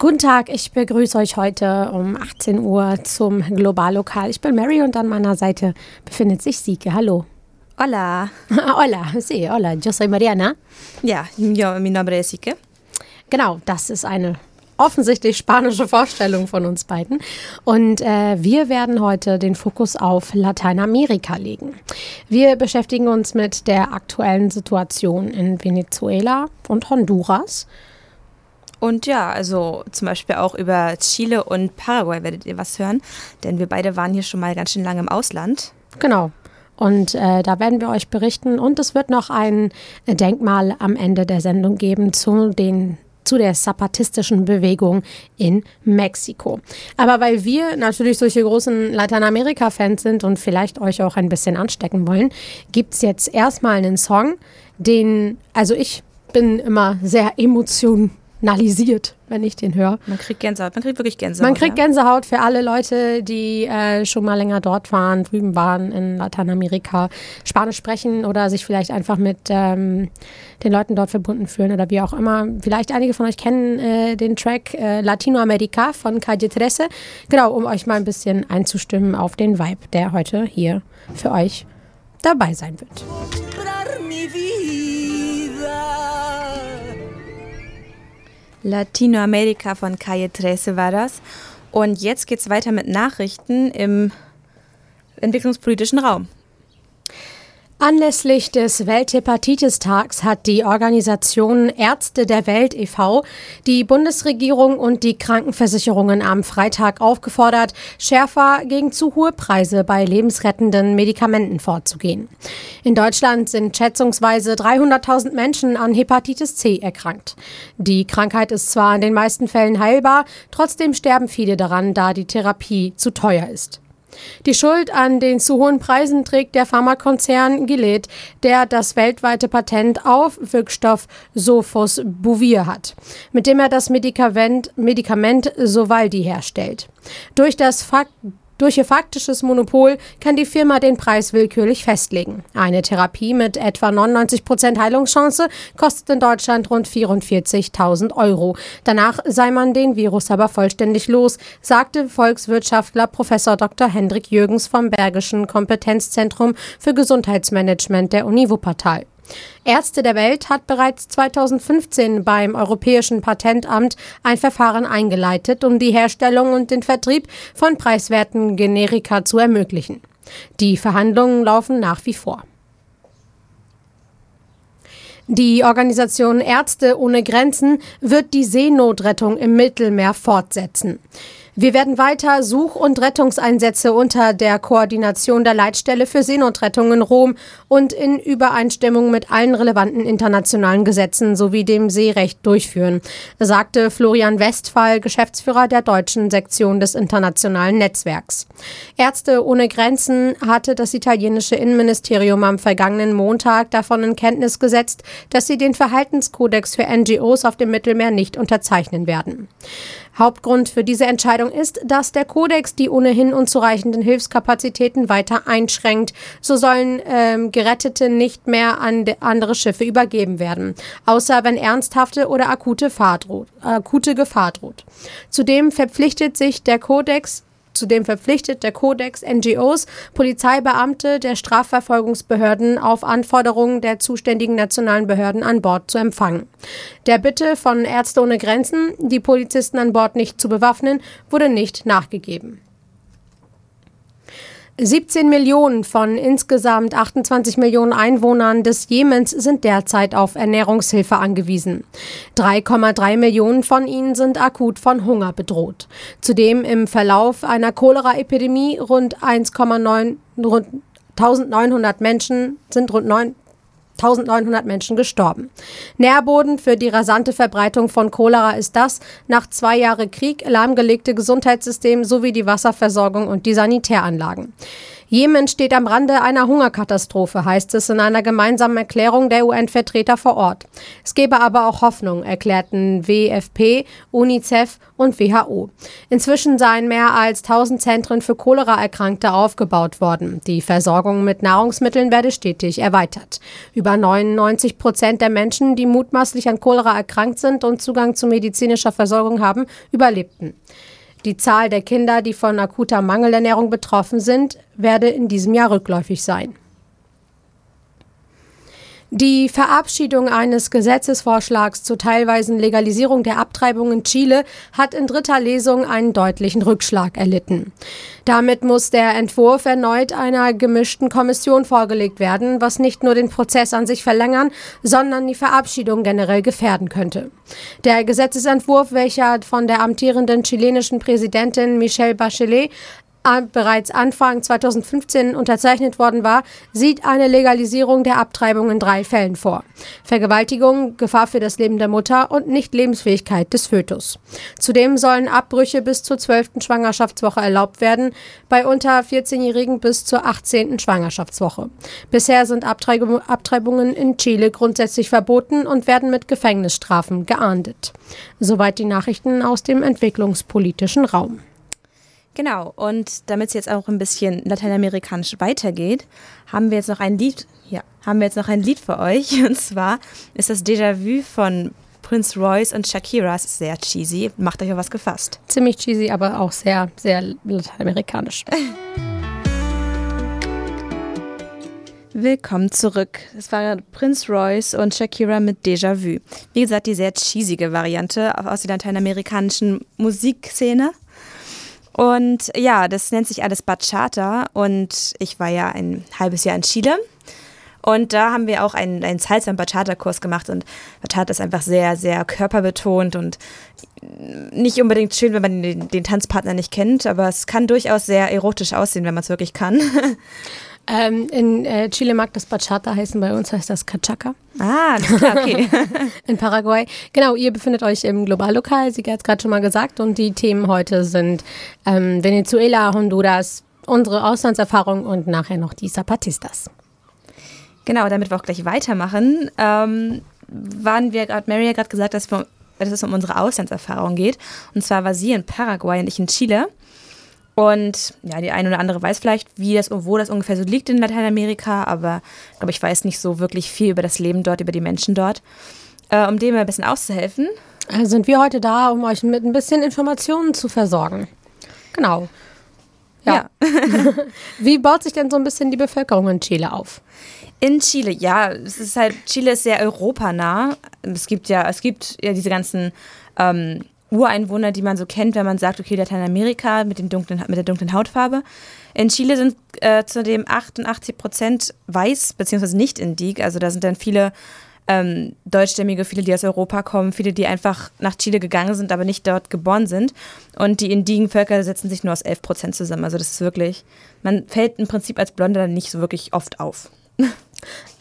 Guten Tag, ich begrüße euch heute um 18 Uhr zum Globallokal. Ich bin Mary und an meiner Seite befindet sich Sieke. Hallo. Hola. hola, sí, hola. Yo soy Mariana. Ja, yo, mi nombre es Sieke. Genau, das ist eine offensichtlich spanische Vorstellung von uns beiden. Und äh, wir werden heute den Fokus auf Lateinamerika legen. Wir beschäftigen uns mit der aktuellen Situation in Venezuela und Honduras. Und ja, also zum Beispiel auch über Chile und Paraguay werdet ihr was hören, denn wir beide waren hier schon mal ganz schön lange im Ausland. Genau. Und äh, da werden wir euch berichten. Und es wird noch ein Denkmal am Ende der Sendung geben zu den zu der zapatistischen Bewegung in Mexiko. Aber weil wir natürlich solche großen Lateinamerika-Fans sind und vielleicht euch auch ein bisschen anstecken wollen, gibt es jetzt erstmal einen Song, den, also ich bin immer sehr emotional nalisiert, wenn ich den höre. Man kriegt Gänsehaut, man kriegt wirklich Gänsehaut. Man kriegt ja. Gänsehaut für alle Leute, die äh, schon mal länger dort waren, drüben waren in Lateinamerika, Spanisch sprechen oder sich vielleicht einfach mit ähm, den Leuten dort verbunden fühlen oder wie auch immer. Vielleicht einige von euch kennen äh, den Track äh, Latinoamerika von Calle 13. Genau, um euch mal ein bisschen einzustimmen auf den Vibe, der heute hier für euch dabei sein wird. Latinoamerika von Calle 13 war das. Und jetzt geht es weiter mit Nachrichten im entwicklungspolitischen Raum. Anlässlich des Welthepatitis-Tags hat die Organisation Ärzte der Welt e.V. die Bundesregierung und die Krankenversicherungen am Freitag aufgefordert, schärfer gegen zu hohe Preise bei lebensrettenden Medikamenten vorzugehen. In Deutschland sind schätzungsweise 300.000 Menschen an Hepatitis C erkrankt. Die Krankheit ist zwar in den meisten Fällen heilbar, trotzdem sterben viele daran, da die Therapie zu teuer ist. Die Schuld an den zu hohen Preisen trägt der Pharmakonzern Gilead, der das weltweite Patent auf Wirkstoff Sofosbuvir hat, mit dem er das Medikament, Medikament Sovaldi herstellt. Durch das Fakt durch ihr faktisches Monopol kann die Firma den Preis willkürlich festlegen. Eine Therapie mit etwa 99 Prozent Heilungschance kostet in Deutschland rund 44.000 Euro. Danach sei man den Virus aber vollständig los, sagte Volkswirtschaftler Professor Dr. Hendrik Jürgens vom Bergischen Kompetenzzentrum für Gesundheitsmanagement der Uni Wuppertal. Ärzte der Welt hat bereits 2015 beim Europäischen Patentamt ein Verfahren eingeleitet, um die Herstellung und den Vertrieb von preiswerten Generika zu ermöglichen. Die Verhandlungen laufen nach wie vor. Die Organisation Ärzte ohne Grenzen wird die Seenotrettung im Mittelmeer fortsetzen. Wir werden weiter Such- und Rettungseinsätze unter der Koordination der Leitstelle für Seenotrettung in Rom und in Übereinstimmung mit allen relevanten internationalen Gesetzen sowie dem Seerecht durchführen, sagte Florian Westphal, Geschäftsführer der deutschen Sektion des internationalen Netzwerks. Ärzte ohne Grenzen hatte das italienische Innenministerium am vergangenen Montag davon in Kenntnis gesetzt, dass sie den Verhaltenskodex für NGOs auf dem Mittelmeer nicht unterzeichnen werden. Hauptgrund für diese Entscheidung ist, dass der Kodex die ohnehin unzureichenden Hilfskapazitäten weiter einschränkt. So sollen ähm, Gerettete nicht mehr an andere Schiffe übergeben werden, außer wenn ernsthafte oder akute, droht, akute Gefahr droht. Zudem verpflichtet sich der Kodex Zudem verpflichtet der Kodex NGOs, Polizeibeamte der Strafverfolgungsbehörden auf Anforderungen der zuständigen nationalen Behörden an Bord zu empfangen. Der Bitte von Ärzte ohne Grenzen, die Polizisten an Bord nicht zu bewaffnen, wurde nicht nachgegeben. 17 Millionen von insgesamt 28 Millionen Einwohnern des Jemens sind derzeit auf Ernährungshilfe angewiesen. 3,3 Millionen von ihnen sind akut von Hunger bedroht. Zudem im Verlauf einer Cholera-Epidemie rund 1,9 rund 1900 Menschen sind rund 9 1900 Menschen gestorben. Nährboden für die rasante Verbreitung von Cholera ist das nach zwei Jahren Krieg lahmgelegte Gesundheitssystem sowie die Wasserversorgung und die Sanitäranlagen. Jemen steht am Rande einer Hungerkatastrophe, heißt es in einer gemeinsamen Erklärung der UN-Vertreter vor Ort. Es gebe aber auch Hoffnung, erklärten WFP, UNICEF und WHO. Inzwischen seien mehr als 1000 Zentren für Cholera-Erkrankte aufgebaut worden. Die Versorgung mit Nahrungsmitteln werde stetig erweitert. Über 99 Prozent der Menschen, die mutmaßlich an Cholera erkrankt sind und Zugang zu medizinischer Versorgung haben, überlebten. Die Zahl der Kinder, die von akuter Mangelernährung betroffen sind, werde in diesem Jahr rückläufig sein. Die Verabschiedung eines Gesetzesvorschlags zur teilweisen Legalisierung der Abtreibung in Chile hat in dritter Lesung einen deutlichen Rückschlag erlitten. Damit muss der Entwurf erneut einer gemischten Kommission vorgelegt werden, was nicht nur den Prozess an sich verlängern, sondern die Verabschiedung generell gefährden könnte. Der Gesetzesentwurf, welcher von der amtierenden chilenischen Präsidentin Michelle Bachelet bereits Anfang 2015 unterzeichnet worden war, sieht eine Legalisierung der Abtreibung in drei Fällen vor. Vergewaltigung, Gefahr für das Leben der Mutter und Nichtlebensfähigkeit des Fötus. Zudem sollen Abbrüche bis zur 12. Schwangerschaftswoche erlaubt werden, bei unter 14-Jährigen bis zur 18. Schwangerschaftswoche. Bisher sind Abtreibungen in Chile grundsätzlich verboten und werden mit Gefängnisstrafen geahndet. Soweit die Nachrichten aus dem entwicklungspolitischen Raum. Genau, und damit es jetzt auch ein bisschen lateinamerikanisch weitergeht, haben wir jetzt noch ein Lied, ja, haben wir jetzt noch ein Lied für euch. Und zwar ist das Déjà-vu von Prince Royce und Shakira. Es ist sehr cheesy. Macht euch auf was gefasst. Ziemlich cheesy, aber auch sehr, sehr lateinamerikanisch. Willkommen zurück. Es war Prince Royce und Shakira mit Déjà-vu. Wie gesagt, die sehr cheesige Variante aus der lateinamerikanischen Musikszene. Und ja, das nennt sich alles Bachata und ich war ja ein halbes Jahr in Chile. Und da haben wir auch einen, einen Salsa- Bachata-Kurs gemacht. Und Bachata ist einfach sehr, sehr körperbetont und nicht unbedingt schön, wenn man den, den Tanzpartner nicht kennt. Aber es kann durchaus sehr erotisch aussehen, wenn man es wirklich kann. Ähm, in äh, Chile mag das Bachata heißen, bei uns heißt das Cachaca. Ah, okay. in Paraguay. Genau, ihr befindet euch im Globallokal, Sie hat es gerade schon mal gesagt. Und die Themen heute sind ähm, Venezuela, Honduras, unsere Auslandserfahrung und nachher noch die Zapatistas. Genau, damit wir auch gleich weitermachen, ähm, waren wir gerade, Mary hat gerade gesagt, dass, wir, dass es um unsere Auslandserfahrung geht. Und zwar war sie in Paraguay und ich in Chile. Und ja, die eine oder andere weiß vielleicht, wie das, wo das ungefähr so liegt in Lateinamerika, aber ich glaube, ich weiß nicht so wirklich viel über das Leben dort, über die Menschen dort. Äh, um dem ein bisschen auszuhelfen. Also sind wir heute da, um euch mit ein bisschen Informationen zu versorgen. Genau. Ja. ja. wie baut sich denn so ein bisschen die Bevölkerung in Chile auf? In Chile, ja, es ist halt, Chile ist sehr europanah. Es gibt ja, es gibt ja diese ganzen ähm, Ureinwohner, die man so kennt, wenn man sagt, okay, Lateinamerika mit, dem dunklen, mit der dunklen Hautfarbe. In Chile sind äh, zudem 88 Prozent weiß, beziehungsweise nicht indig. Also da sind dann viele ähm, Deutschstämmige, viele, die aus Europa kommen, viele, die einfach nach Chile gegangen sind, aber nicht dort geboren sind. Und die indigen Völker setzen sich nur aus 11 Prozent zusammen. Also das ist wirklich, man fällt im Prinzip als Blonde dann nicht so wirklich oft auf.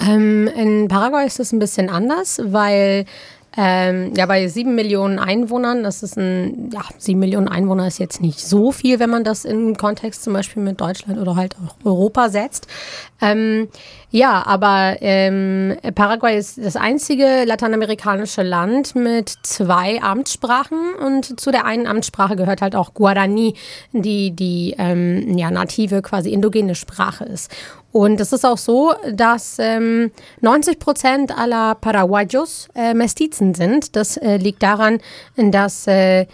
Ähm, in Paraguay ist das ein bisschen anders, weil ähm, ja, bei sieben Millionen Einwohnern, das ist ein, ja, sieben Millionen Einwohner ist jetzt nicht so viel, wenn man das im Kontext zum Beispiel mit Deutschland oder halt auch Europa setzt. Ähm, ja, aber ähm, Paraguay ist das einzige lateinamerikanische Land mit zwei Amtssprachen und zu der einen Amtssprache gehört halt auch Guarani, die die ähm, ja, native, quasi indogene Sprache ist. Und es ist auch so, dass ähm, 90 Prozent aller Paraguayos äh, Mestizen sind. Das äh, liegt daran, dass äh,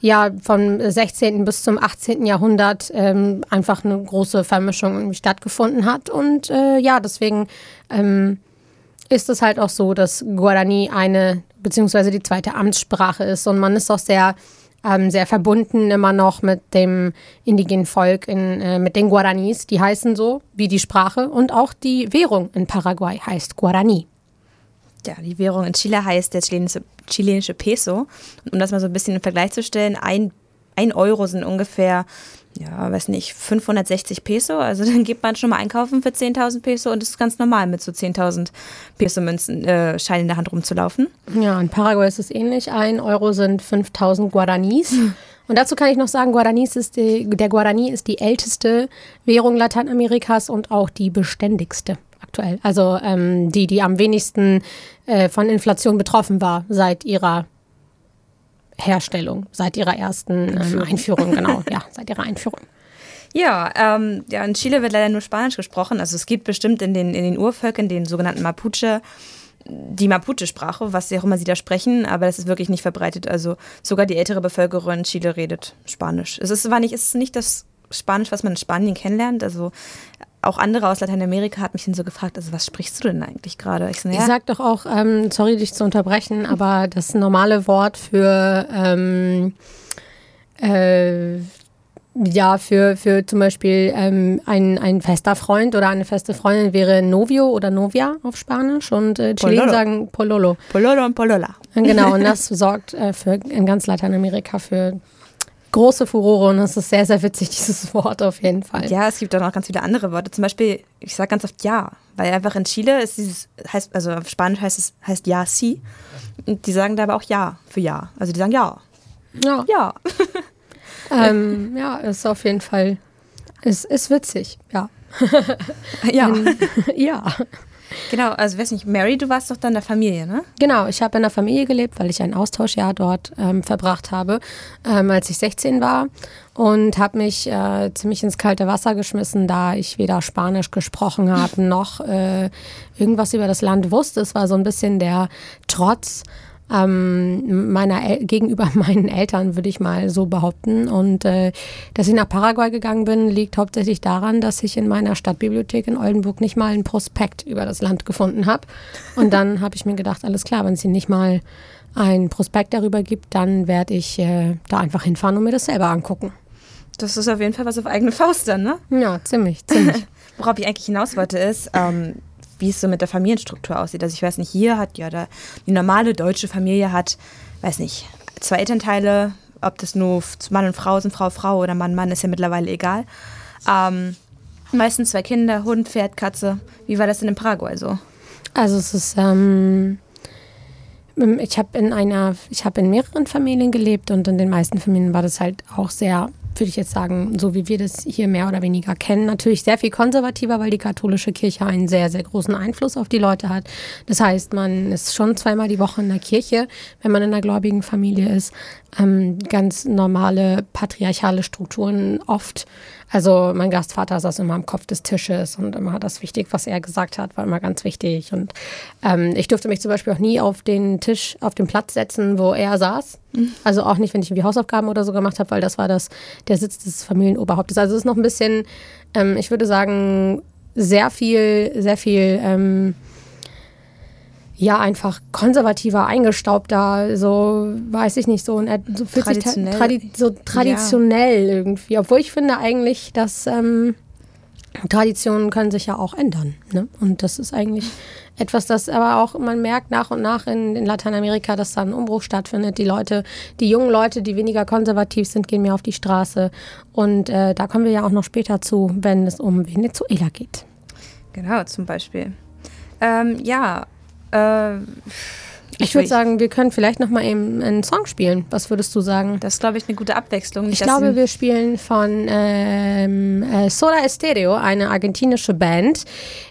ja vom 16. bis zum 18. Jahrhundert ähm, einfach eine große Vermischung stattgefunden hat. Und äh, ja, deswegen ähm, ist es halt auch so, dass Guarani eine beziehungsweise die zweite Amtssprache ist. Und man ist auch sehr ähm, sehr verbunden immer noch mit dem indigenen Volk, in, äh, mit den Guaranis. Die heißen so wie die Sprache und auch die Währung in Paraguay heißt Guarani. Ja, die Währung in Chile heißt der chilenische, chilenische Peso. Und um das mal so ein bisschen im Vergleich zu stellen, ein, ein Euro sind ungefähr ja, weiß nicht, 560 Peso. Also dann geht man schon mal einkaufen für 10.000 Peso und es ist ganz normal, mit so 10.000 Peso-Münzen äh, Schein in der Hand rumzulaufen. Ja, in Paraguay ist es ähnlich. Ein Euro sind 5000 Guaranis. Und dazu kann ich noch sagen, Guaranis ist die, der Guarani ist die älteste Währung Lateinamerikas und auch die beständigste aktuell. Also ähm, die, die am wenigsten äh, von Inflation betroffen war seit ihrer Herstellung, seit ihrer ersten ähm, Einführung, genau, ja, seit ihrer Einführung. Ja, ähm, ja, in Chile wird leider nur Spanisch gesprochen. Also es gibt bestimmt in den, in den Urvölkern, den sogenannten Mapuche, die Mapuche-Sprache, was auch immer sie da sprechen, aber das ist wirklich nicht verbreitet. Also sogar die ältere Bevölkerung in Chile redet Spanisch. Es ist zwar nicht, es ist nicht das Spanisch, was man in Spanien kennenlernt. Also auch andere aus Lateinamerika hat mich dann so gefragt, also was sprichst du denn eigentlich gerade? Ich, so, ja. ich sag doch auch, ähm, sorry dich zu unterbrechen, aber das normale Wort für ähm, äh, ja, für, für zum Beispiel ähm, ein, ein fester Freund oder eine feste Freundin wäre Novio oder Novia auf Spanisch und äh, Chilenen sagen Pololo. Pololo und Polola. Genau, und das sorgt äh, für in ganz Lateinamerika für große Furore und es ist sehr, sehr witzig, dieses Wort auf jeden Fall. Ja, es gibt auch noch ganz viele andere Worte. Zum Beispiel, ich sage ganz oft ja, weil einfach in Chile ist dieses, heißt, also auf Spanisch heißt es heißt ja, si. Und die sagen da aber auch ja für ja. Also die sagen ja. Ja. Ja. ähm, ja, ist auf jeden Fall, ist, ist witzig, ja. ja. ja. Genau, also weiß nicht, Mary, du warst doch dann in der Familie, ne? Genau, ich habe in der Familie gelebt, weil ich ein Austauschjahr dort ähm, verbracht habe, ähm, als ich 16 war und habe mich äh, ziemlich ins kalte Wasser geschmissen, da ich weder Spanisch gesprochen habe noch äh, irgendwas über das Land wusste. Es war so ein bisschen der Trotz ähm, meiner El gegenüber meinen Eltern, würde ich mal so behaupten. Und äh, dass ich nach Paraguay gegangen bin, liegt hauptsächlich daran, dass ich in meiner Stadtbibliothek in Oldenburg nicht mal einen Prospekt über das Land gefunden habe. Und dann habe ich mir gedacht, alles klar, wenn es nicht mal ein Prospekt darüber gibt, dann werde ich äh, da einfach hinfahren und mir das selber angucken. Das ist auf jeden Fall was auf eigene Faust dann, ne? Ja, ziemlich, ziemlich. Worauf ich eigentlich hinaus wollte ist, ähm, wie es so mit der Familienstruktur aussieht. Also ich weiß nicht, hier hat ja der, die normale deutsche Familie hat, weiß nicht, zwei Elternteile, ob das nur Mann und Frau sind, Frau, Frau oder Mann, Mann, ist ja mittlerweile egal. Ähm, meistens zwei Kinder, Hund, Pferd, Katze. Wie war das denn in Paraguay so? Also es ist, ähm, ich habe in einer, ich habe in mehreren Familien gelebt und in den meisten Familien war das halt auch sehr würde ich jetzt sagen, so wie wir das hier mehr oder weniger kennen. Natürlich sehr viel konservativer, weil die katholische Kirche einen sehr, sehr großen Einfluss auf die Leute hat. Das heißt, man ist schon zweimal die Woche in der Kirche, wenn man in einer gläubigen Familie ist. Ähm, ganz normale patriarchale Strukturen oft also mein Gastvater saß immer am Kopf des Tisches und immer das wichtig, was er gesagt hat, war immer ganz wichtig. Und ähm, ich durfte mich zum Beispiel auch nie auf den Tisch, auf den Platz setzen, wo er saß. Mhm. Also auch nicht, wenn ich irgendwie Hausaufgaben oder so gemacht habe, weil das war das, der Sitz des Familienoberhauptes. Also es ist noch ein bisschen, ähm, ich würde sagen, sehr viel, sehr viel ähm, ja einfach konservativer, eingestaubter, so weiß ich nicht, so, so fühlt traditionell. tradi so traditionell ja. irgendwie. Obwohl ich finde eigentlich, dass ähm, Traditionen können sich ja auch ändern. Ne? Und das ist eigentlich etwas, das aber auch man merkt nach und nach in, in Lateinamerika, dass da ein Umbruch stattfindet. Die Leute, die jungen Leute, die weniger konservativ sind, gehen mehr auf die Straße. Und äh, da kommen wir ja auch noch später zu, wenn es um Venezuela geht. Genau, zum Beispiel. Ähm, ja, äh, ich würde sagen, wir können vielleicht noch mal eben einen Song spielen. Was würdest du sagen? Das ist, glaube ich, eine gute Abwechslung. Ich glaube, wir spielen von ähm, äh, Soda Stereo, eine argentinische Band,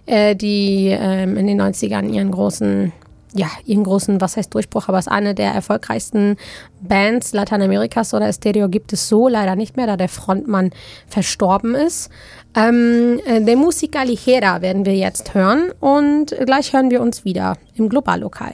äh, die ähm, in den 90ern ihren großen ja, ihren großen, was heißt Durchbruch, aber es ist eine der erfolgreichsten Bands Lateinamerikas oder Stereo gibt es so leider nicht mehr, da der Frontmann verstorben ist. Ähm, äh, De Musica Ligera werden wir jetzt hören und gleich hören wir uns wieder im Globallokal.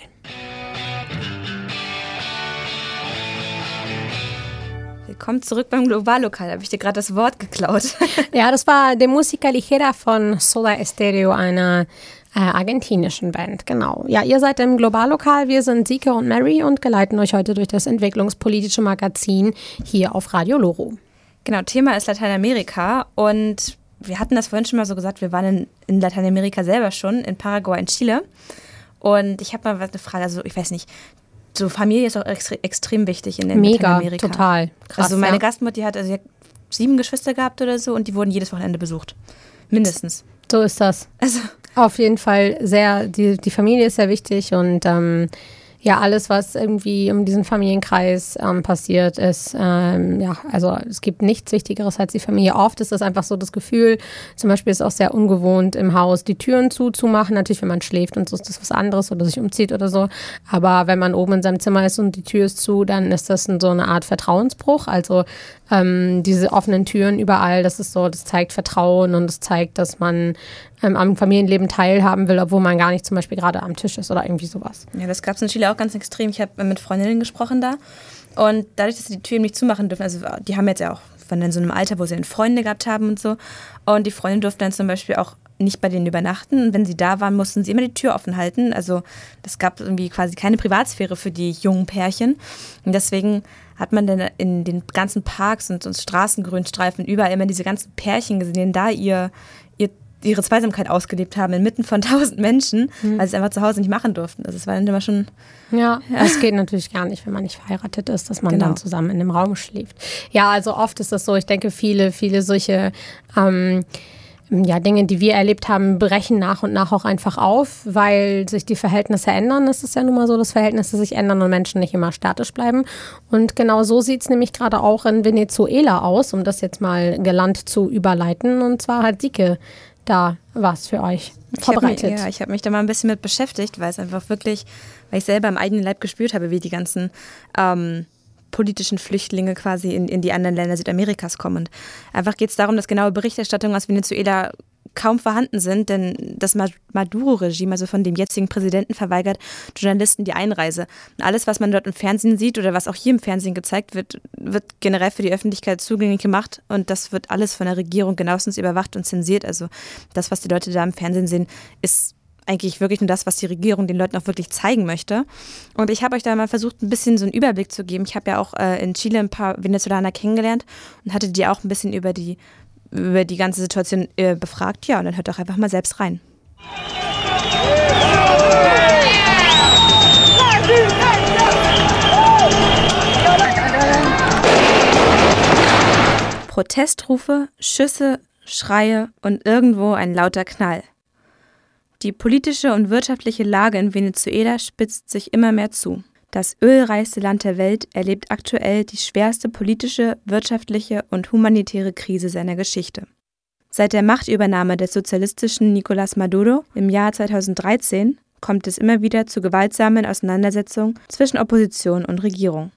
Willkommen zurück beim Globallokal. Habe ich dir gerade das Wort geklaut? ja, das war De Musica Ligera von Soda Stereo, einer äh, argentinischen Band, genau. Ja, ihr seid im Globallokal, wir sind Sike und Mary und geleiten euch heute durch das entwicklungspolitische Magazin hier auf Radio Loro. Genau, Thema ist Lateinamerika und wir hatten das vorhin schon mal so gesagt, wir waren in, in Lateinamerika selber schon, in Paraguay, in Chile. Und ich habe mal eine Frage, also ich weiß nicht, so Familie ist auch extre extrem wichtig in Mega, Lateinamerika. total. Krass, also meine ja. Gastmutter, die hat, also die hat sieben Geschwister gehabt oder so und die wurden jedes Wochenende besucht. Mindestens. So ist das. Also, Auf jeden Fall sehr, die, die Familie ist sehr wichtig und ähm, ja, alles, was irgendwie um diesen Familienkreis ähm, passiert, ist, ähm, ja, also es gibt nichts Wichtigeres als die Familie. Oft ist das einfach so das Gefühl, zum Beispiel ist es auch sehr ungewohnt im Haus, die Türen zuzumachen. Natürlich, wenn man schläft und so ist das was anderes oder sich umzieht oder so. Aber wenn man oben in seinem Zimmer ist und die Tür ist zu, dann ist das so eine Art Vertrauensbruch. Also ähm, diese offenen Türen überall, das ist so, das zeigt Vertrauen und es zeigt, dass man ähm, am Familienleben teilhaben will, obwohl man gar nicht zum Beispiel gerade am Tisch ist oder irgendwie sowas. ja, das gab es in Chile auch ganz extrem. Ich habe mit Freundinnen gesprochen da und dadurch, dass sie die Tür eben nicht zumachen dürfen, also die haben jetzt ja auch, in so einem Alter, wo sie dann Freunde gehabt haben und so und die Freunde durften dann zum Beispiel auch nicht bei denen übernachten. Und wenn sie da waren, mussten sie immer die Tür offen halten. Also das gab irgendwie quasi keine Privatsphäre für die jungen Pärchen. Und deswegen hat man dann in den ganzen Parks und, und Straßengrünstreifen überall immer diese ganzen Pärchen gesehen, die da ihr, ihre Zweisamkeit ausgelebt haben, inmitten von tausend Menschen, weil sie es einfach zu Hause nicht machen durften. Also es war dann immer schon Ja, es geht natürlich gar nicht, wenn man nicht verheiratet ist, dass man Genau. dann zusammen in einem Raum schläft. Ja, also oft ist das so. Ich denke, viele, viele solche ähm, ja, Dinge, die wir erlebt haben, brechen nach und nach auch einfach auf, weil sich die Verhältnisse ändern. Es ist ja nun mal so, dass Verhältnisse sich ändern und Menschen nicht immer statisch bleiben. Und genau so sieht es nämlich gerade auch in Venezuela aus, um das jetzt mal gelandt zu überleiten. Und zwar hat Sike da was für euch Ich vorbereitet. Mich, ja, ich habe mich da mal ein bisschen mit beschäftigt, weil es einfach wirklich, weil ich selber im eigenen Leib gespürt habe, wie die ganzen ähm, politischen Flüchtlinge quasi in, in die anderen Länder Südamerikas kommen. Und einfach geht es darum, dass genaue Berichterstattungen aus Venezuela kaum vorhanden sind, denn das Ma- Maduro-Regime, also von dem jetzigen Präsidenten, verweigert Journalisten die Einreise. Alles, was man dort im Fernsehen sieht oder was auch hier im Fernsehen gezeigt wird, wird generell für die Öffentlichkeit zugänglich gemacht und das wird alles von der Regierung genauestens überwacht und zensiert. Also das, was die Leute da im Fernsehen sehen, ist eigentlich wirklich nur das, was die Regierung den Leuten auch wirklich zeigen möchte. Und ich habe euch da mal versucht, ein bisschen so einen Überblick zu geben. Ich habe ja auch äh, in Chile ein paar Venezolaner kennengelernt und hatte die auch ein bisschen über die, über die ganze Situation äh, befragt. Ja, und dann hört doch einfach mal selbst rein. Protestrufe, Schüsse, Schreie und irgendwo ein lauter Knall. Die politische und wirtschaftliche Lage in Venezuela spitzt sich immer mehr zu. Das ölreichste Land der Welt erlebt aktuell die schwerste politische, wirtschaftliche und humanitäre Krise seiner Geschichte. Seit der Machtübernahme des sozialistischen Nicolás Maduro im Jahr 2013 kommt es immer wieder zu gewaltsamen Auseinandersetzungen zwischen Opposition und Regierung.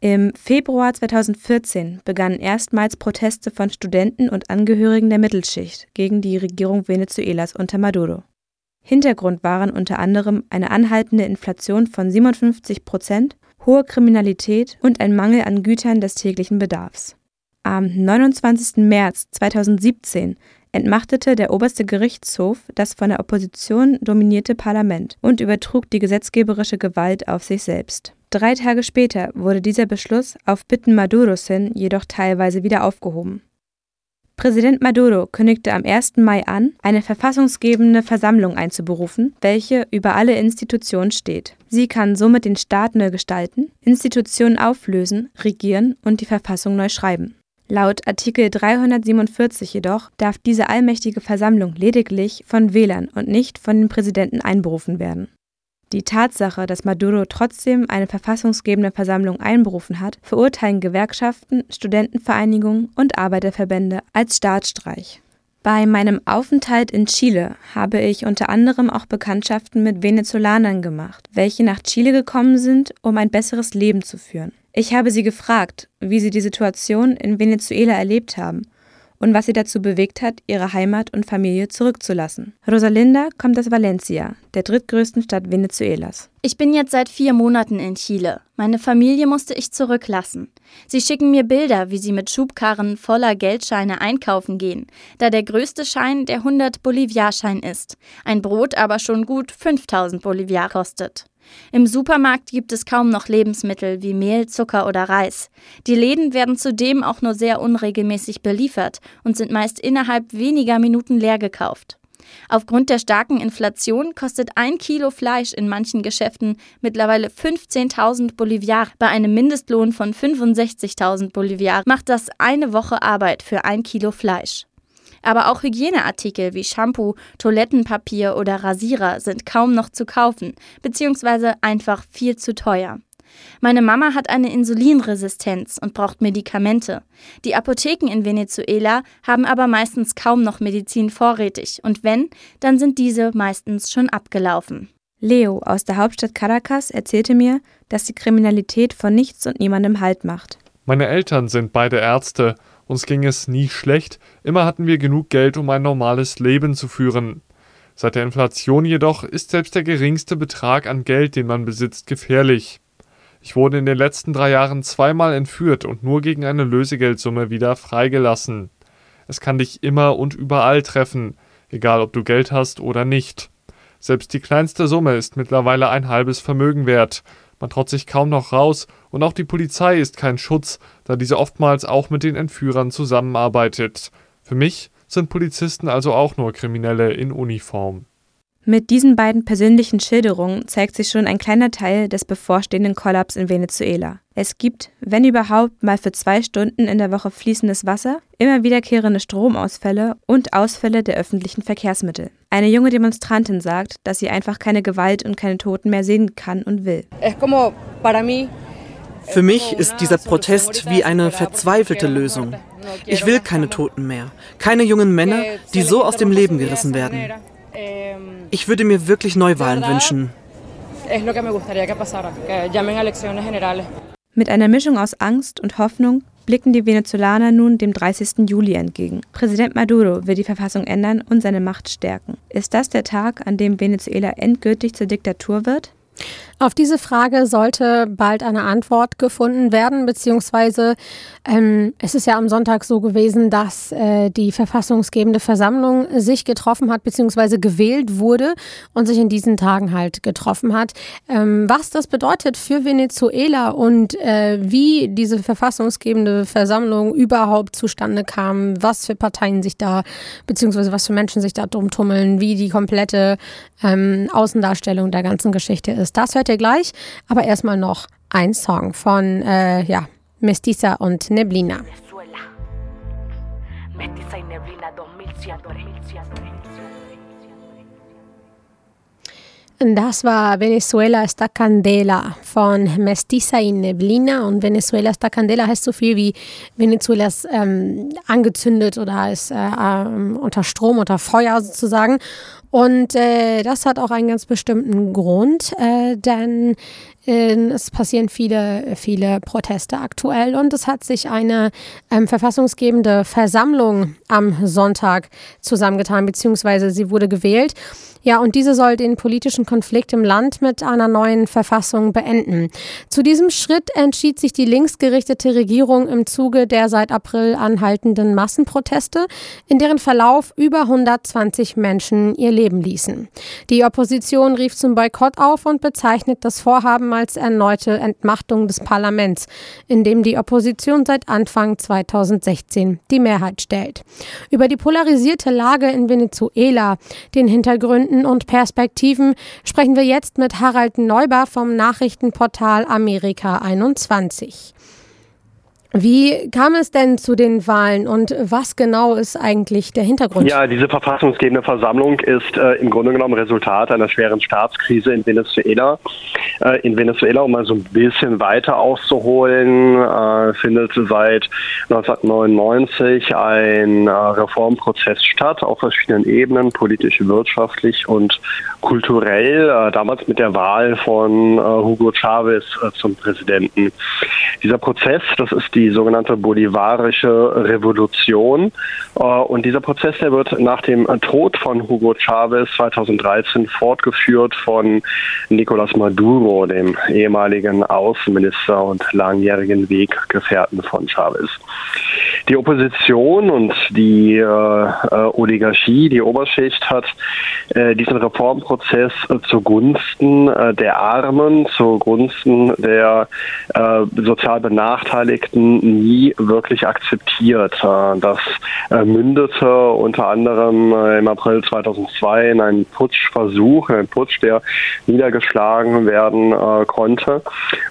Im Februar 2014 begannen erstmals Proteste von Studenten und Angehörigen der Mittelschicht gegen die Regierung Venezuelas unter Maduro. Hintergrund waren unter anderem eine anhaltende Inflation von 57 Prozent, hohe Kriminalität und ein Mangel an Gütern des täglichen Bedarfs. Am 29. März 2017 entmachtete der oberste Gerichtshof das von der Opposition dominierte Parlament und übertrug die gesetzgeberische Gewalt auf sich selbst. Drei Tage später wurde dieser Beschluss auf Bitten Maduros hin jedoch teilweise wieder aufgehoben. Präsident Maduro kündigte am 1. Mai an, eine verfassungsgebende Versammlung einzuberufen, welche über alle Institutionen steht. Sie kann somit den Staat neu gestalten, Institutionen auflösen, regieren und die Verfassung neu schreiben. Laut Artikel 347 jedoch darf diese allmächtige Versammlung lediglich von Wählern und nicht von dem Präsidenten einberufen werden. Die Tatsache, dass Maduro trotzdem eine verfassungsgebende Versammlung einberufen hat, verurteilen Gewerkschaften, Studentenvereinigungen und Arbeiterverbände als Staatsstreich. Bei meinem Aufenthalt in Chile habe ich unter anderem auch Bekanntschaften mit Venezolanern gemacht, welche nach Chile gekommen sind, um ein besseres Leben zu führen. Ich habe sie gefragt, wie sie die Situation in Venezuela erlebt haben und was sie dazu bewegt hat, ihre Heimat und Familie zurückzulassen. Rosalinda kommt aus Valencia, der drittgrößten Stadt Venezuelas. Ich bin jetzt seit vier Monaten in Chile. Meine Familie musste ich zurücklassen. Sie schicken mir Bilder, wie sie mit Schubkarren voller Geldscheine einkaufen gehen, da der größte Schein der 100 Boliviarschein ist, ein Brot aber schon gut 5000 Boliviar kostet. Im Supermarkt gibt es kaum noch Lebensmittel wie Mehl, Zucker oder Reis. Die Läden werden zudem auch nur sehr unregelmäßig beliefert und sind meist innerhalb weniger Minuten leer gekauft. Aufgrund der starken Inflation kostet ein Kilo Fleisch in manchen Geschäften mittlerweile 15.000 Boliviar. Bei einem Mindestlohn von 65.000 Boliviar macht das eine Woche Arbeit für ein Kilo Fleisch. Aber auch Hygieneartikel wie Shampoo, Toilettenpapier oder Rasierer sind kaum noch zu kaufen, beziehungsweise einfach viel zu teuer. Meine Mama hat eine Insulinresistenz und braucht Medikamente. Die Apotheken in Venezuela haben aber meistens kaum noch Medizin vorrätig und wenn, dann sind diese meistens schon abgelaufen. Leo aus der Hauptstadt Caracas erzählte mir, dass die Kriminalität vor nichts und niemandem Halt macht. Meine Eltern sind beide Ärzte. Uns ging es nie schlecht, immer hatten wir genug Geld, um ein normales Leben zu führen. Seit der Inflation jedoch ist selbst der geringste Betrag an Geld, den man besitzt, gefährlich. Ich wurde in den letzten drei Jahren zweimal entführt und nur gegen eine Lösegeldsumme wieder freigelassen. Es kann dich immer und überall treffen, egal ob du Geld hast oder nicht. Selbst die kleinste Summe ist mittlerweile ein halbes Vermögen wert. Man traut sich kaum noch raus und auch die Polizei ist kein Schutz, da diese oftmals auch mit den Entführern zusammenarbeitet. Für mich sind Polizisten also auch nur Kriminelle in Uniform. Mit diesen beiden persönlichen Schilderungen zeigt sich schon ein kleiner Teil des bevorstehenden Kollaps in Venezuela. Es gibt, wenn überhaupt, mal für zwei Stunden in der Woche fließendes Wasser, immer wiederkehrende Stromausfälle und Ausfälle der öffentlichen Verkehrsmittel. Eine junge Demonstrantin sagt, dass sie einfach keine Gewalt und keine Toten mehr sehen kann und will. Für mich ist dieser Protest wie eine verzweifelte Lösung. Ich will keine Toten mehr, keine jungen Männer, die so aus dem Leben gerissen werden. Ich würde mir wirklich Neuwahlen wünschen. Mit einer Mischung aus Angst und Hoffnung blicken die Venezolaner nun dem 30. Juli entgegen. Präsident Maduro will die Verfassung ändern und seine Macht stärken. Ist das der Tag, an dem Venezuela endgültig zur Diktatur wird? Auf diese Frage sollte bald eine Antwort gefunden werden, beziehungsweise ähm, es ist ja am Sonntag so gewesen, dass äh, die verfassungsgebende Versammlung sich getroffen hat, beziehungsweise gewählt wurde und sich in diesen Tagen halt getroffen hat. Ähm, was das bedeutet für Venezuela und äh, wie diese verfassungsgebende Versammlung überhaupt zustande kam, was für Parteien sich da, beziehungsweise was für Menschen sich da drum tummeln, wie die komplette ähm, Außendarstellung der ganzen Geschichte ist. Das hört ihr gleich, aber erstmal noch ein Song von äh, ja, Mestiza und Neblina. Mestiza y Neblina 2007. Das war Venezuela esta Candela von Mestiza y Neblina. Und Venezuela esta Candela heißt so viel wie Venezuelas ähm, angezündet oder ist äh, ähm, unter Strom, unter Feuer sozusagen. Und äh, das hat auch einen ganz bestimmten Grund, äh, denn äh, es passieren viele, viele Proteste aktuell und es hat sich eine ähm, verfassungsgebende Versammlung am Sonntag zusammengetan, beziehungsweise sie wurde gewählt. Ja, und diese soll den politischen Konflikt im Land mit einer neuen Verfassung beenden. Zu diesem Schritt entschied sich die linksgerichtete Regierung im Zuge der seit April anhaltenden Massenproteste, in deren Verlauf über 120 Menschen ihr Leben ließen. Die Opposition rief zum Boykott auf und bezeichnet das Vorhaben als erneute Entmachtung des Parlaments, in dem die Opposition seit Anfang 2016 die Mehrheit stellt. Über die polarisierte Lage in Venezuela, den Hintergründen und Perspektiven sprechen wir jetzt mit Harald Neuber vom Nachrichtenportal Amerika 21. Wie kam es denn zu den Wahlen und was genau ist eigentlich der Hintergrund? Ja, diese verfassungsgebende Versammlung ist äh, im Grunde genommen Resultat einer schweren Staatskrise in Venezuela. Äh, in Venezuela, um mal so ein bisschen weiter auszuholen, äh, findet seit 1999 ein äh, Reformprozess statt auf verschiedenen Ebenen, politisch, wirtschaftlich und kulturell, äh, damals mit der Wahl von äh, Hugo Chavez zum Präsidenten. Dieser Prozess, das ist die sogenannte bolivarische Revolution. Äh, und dieser Prozess, der wird nach dem Tod von Hugo Chavez 2013 fortgeführt von Nicolás Maduro, dem ehemaligen Außenminister und langjährigen Weggefährten von Chavez. Die Opposition und die äh, äh, Oligarchie, die Oberschicht hat äh, diesen Reformprozess äh, zugunsten äh, der Armen, zugunsten der sozial Benachteiligten nie wirklich akzeptiert. das mündete unter anderem im April 2002 in einen Putschversuch, einen Putsch, der niedergeschlagen werden konnte.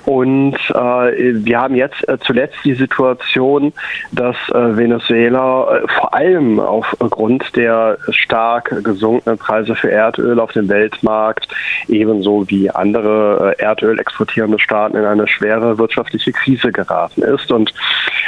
Und wir haben jetzt zuletzt die Situation, dass Venezuela vor allem aufgrund der stark gesunkenen Preise für Erdöl auf dem Weltmarkt ebenso wie andere Erdöl exportierende Staaten in eine schwere wirtschaftliche Krise geraten ist. Und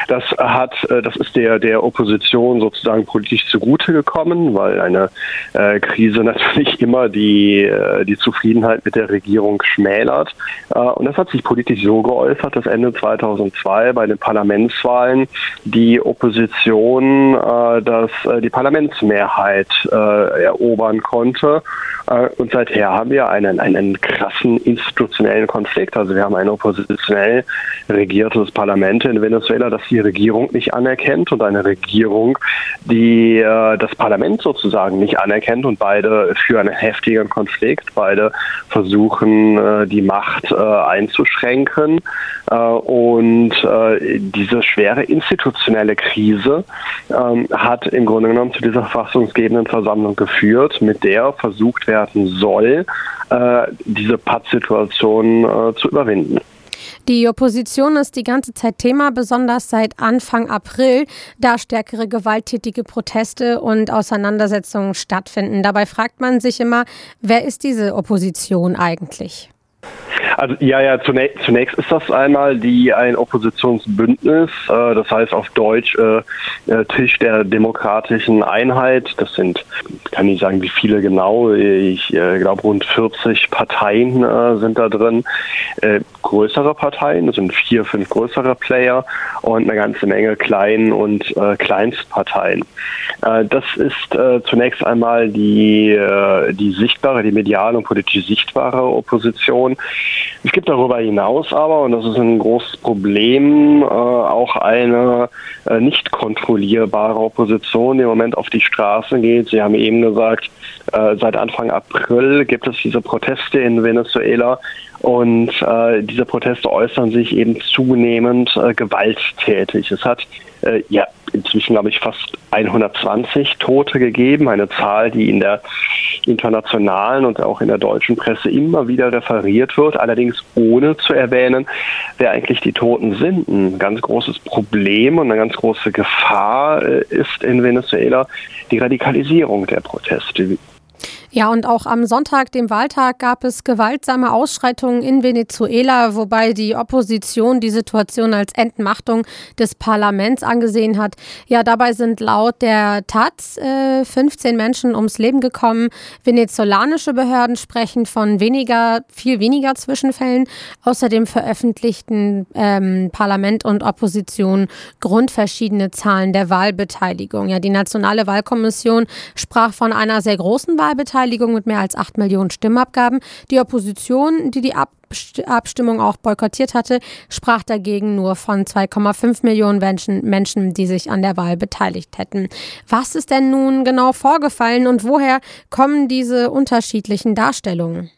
das hat, das ist der, der Opposition sozusagen politisch zugute gekommen, weil eine äh, Krise natürlich immer die, äh, die Zufriedenheit mit der Regierung schmälert. Äh, und das hat sich politisch so geäußert, dass Ende 2002 bei den Parlamentswahlen die Opposition äh, das, äh, die Parlamentsmehrheit äh, erobern konnte. Äh, und seither haben wir einen, einen krassen institutionellen Konflikt. Also wir haben ein oppositionell regiertes Parlament in Venezuela, das die Regierung nicht anerkennt und eine Regierung, die äh, das Parlament sozusagen nicht anerkennt und beide führen einen heftigen Konflikt. Beide versuchen, äh, die Macht einzuschränken. Und diese schwere institutionelle Krise ähm, hat im Grunde genommen zu dieser verfassungsgebenden Versammlung geführt, mit der versucht werden soll, äh, diese Pattsituation äh, zu überwinden. Die Opposition ist die ganze Zeit Thema, besonders seit Anfang April, da stärkere gewalttätige Proteste und Auseinandersetzungen stattfinden. Dabei fragt man sich immer, wer ist diese Opposition eigentlich? Also ja, ja, zunächst, zunächst ist das einmal die ein Oppositionsbündnis, äh, das heißt auf Deutsch äh, äh, Tisch der demokratischen Einheit. Das sind, kann ich sagen, wie viele genau, ich äh, glaube rund 40 Parteien äh, sind da drin. Äh, größere Parteien, das sind vier, fünf größere Player und eine ganze Menge Klein- und Kleinstparteien. Das ist zunächst einmal die, die sichtbare, die mediale und politisch sichtbare Opposition. Es gibt darüber hinaus aber, und das ist ein großes Problem, äh, auch eine äh, nicht kontrollierbare Opposition, die im Moment auf die Straße geht. Sie haben eben gesagt, äh, seit Anfang April gibt es diese Proteste in Venezuela und äh, diese Proteste äußern sich eben zunehmend äh, gewalttätig. Es hat äh, ja inzwischen, glaube ich, fast 120 Tote gegeben, eine Zahl, die in der internationalen und auch in der deutschen Presse immer wieder referiert wird, allerdings ohne zu erwähnen, wer eigentlich die Toten sind. Ein ganz großes Problem und eine ganz große Gefahr äh, ist in Venezuela die Radikalisierung der Proteste. Ja, und auch am Sonntag, dem Wahltag, gab es gewaltsame Ausschreitungen in Venezuela, wobei die Opposition die Situation als Entmachtung des Parlaments angesehen hat. Ja, dabei sind laut der Taz äh, 15 Menschen ums Leben gekommen. Venezolanische Behörden sprechen von weniger, viel weniger Zwischenfällen. Außerdem veröffentlichten ähm, Parlament und Opposition grundverschiedene Zahlen der Wahlbeteiligung. Ja, die Nationale Wahlkommission sprach von einer sehr großen Wahlbeteiligung. Wahlbeteiligung mit mehr als 8 Millionen Stimmabgaben. Die Opposition, die die Abstimmung auch boykottiert hatte, sprach dagegen nur von 2,5 Millionen Menschen, Menschen, die sich an der Wahl beteiligt hätten. Was ist denn nun genau vorgefallen und woher kommen diese unterschiedlichen Darstellungen?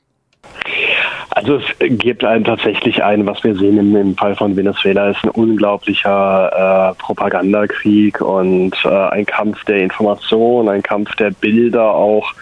Also es gibt einen tatsächlich ein, was wir sehen im, im Fall von Venezuela, ist ein unglaublicher äh, Propagandakrieg und äh, ein Kampf der Information, ein Kampf der Bilder auch.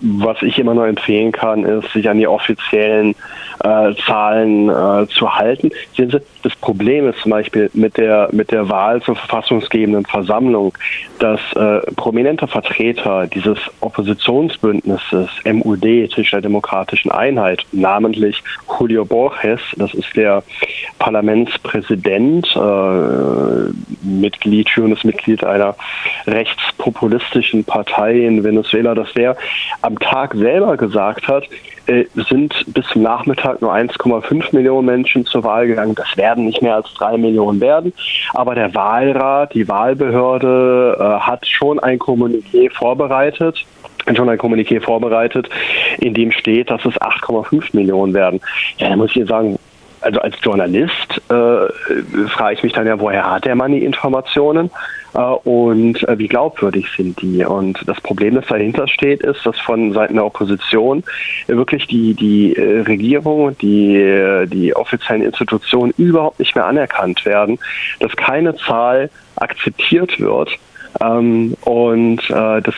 Was ich immer nur empfehlen kann, ist, sich an die offiziellen äh, Zahlen äh, zu halten. Sehen Sie, das Problem ist zum Beispiel mit der, mit der Wahl zur verfassungsgebenden Versammlung, dass äh, prominente Vertreter dieses Oppositionsbündnisses MUD, Tisch der Demokratischen Einheit, namentlich Julio Borges, das ist der Parlamentspräsident, äh, Mitglied, führendes Mitglied einer rechtspopulistischen Partei in Venezuela, dass der am Tag selber gesagt hat, äh, sind bis zum Nachmittag nur 1,5 Millionen Menschen zur Wahl gegangen. Das werden nicht mehr als drei Millionen werden. Aber der Wahlrat, die Wahlbehörde äh, hat schon ein Kommuniqué vorbereitet schon ein Kommuniqué vorbereitet, in dem steht, dass es 8,5 Millionen werden. Ja, da muss ich sagen, also als Journalist äh, frage ich mich dann ja, woher hat der Mann die Informationen und äh, wie glaubwürdig sind die? Und das Problem, das dahinter steht, ist, dass von Seiten der Opposition wirklich die, die äh, Regierung, die, äh, die offiziellen Institutionen überhaupt nicht mehr anerkannt werden, dass keine Zahl akzeptiert wird. Ähm, und äh, das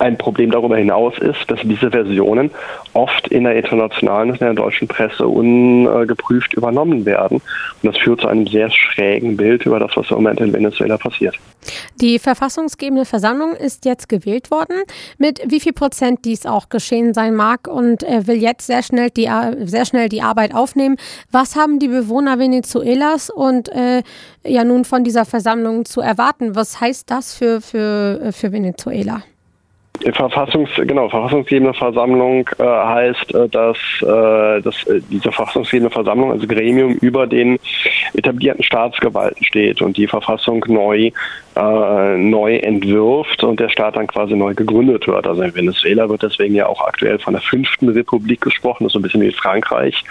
ein Problem darüber hinaus ist, dass diese Versionen oft in der internationalen und in der deutschen Presse ungeprüft übernommen werden. Und das führt zu einem sehr schrägen Bild über das, was im Moment in Venezuela passiert. Die verfassungsgebende Versammlung ist jetzt gewählt worden. Mit wie viel Prozent dies auch geschehen sein mag und will jetzt sehr schnell die, sehr schnell die Arbeit aufnehmen. Was haben die Bewohner Venezuelas und äh, ja nun von dieser Versammlung zu erwarten? Was heißt das für, für, für Venezuela? Verfassungs, genau, verfassungsgebende Versammlung äh, heißt, äh, dass, äh, dass äh, diese verfassungsgebende Versammlung, also Gremium, über den etablierten Staatsgewalten steht und die Verfassung neu äh, neu entwirft und der Staat dann quasi neu gegründet wird. Also in Venezuela wird deswegen ja auch aktuell von der fünften Republik gesprochen, das ist so ein bisschen wie Frankreich,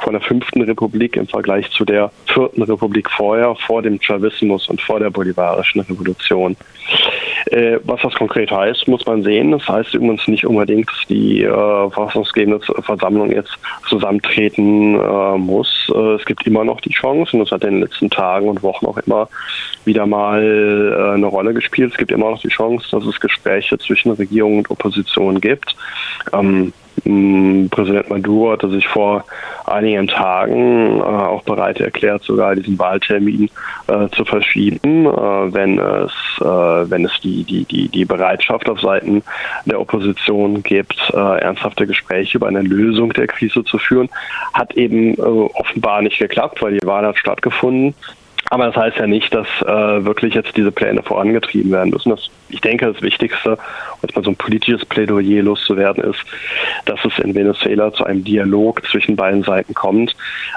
von der fünften Republik im Vergleich zu der vierten Republik vorher, vor dem Chavismus und vor der bolivarischen Revolution. Äh, was das konkret heißt, muss man sehen. Das heißt übrigens nicht unbedingt, dass die äh, verfassungsgebende Versammlung jetzt zusammentreten äh, muss. Äh, es gibt immer noch die Chance, und das hat in den letzten Tagen und Wochen auch immer wieder mal äh, eine Rolle gespielt. Es gibt immer noch die Chance, dass es Gespräche zwischen Regierung und Opposition gibt. Ähm, Präsident Maduro hatte sich vor einigen Tagen äh, auch bereit erklärt, sogar diesen Wahltermin äh, zu verschieben, äh, wenn es, äh, wenn es die, die, die, die Bereitschaft auf Seiten der Opposition gibt, äh, ernsthafte Gespräche über eine Lösung der Krise zu führen. Hat eben äh, offenbar nicht geklappt, weil die Wahl hat stattgefunden. Aber das heißt ja nicht, dass äh, wirklich jetzt diese Pläne vorangetrieben werden müssen. Das, ich denke, das Wichtigste, jetzt mal so ein politisches Plädoyer loszuwerden, ist, dass es in Venezuela zu einem Dialog zwischen beiden Seiten kommt.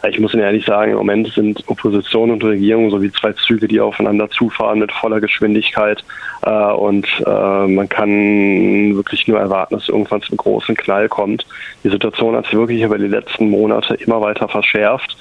Ich muss Ihnen ehrlich sagen, im Moment sind Opposition und Regierung so wie zwei Züge, die aufeinander zufahren mit voller Geschwindigkeit. Äh, und äh, man kann wirklich nur erwarten, dass irgendwann zu einem großen Knall kommt. Die Situation hat sich wirklich über die letzten Monate immer weiter verschärft.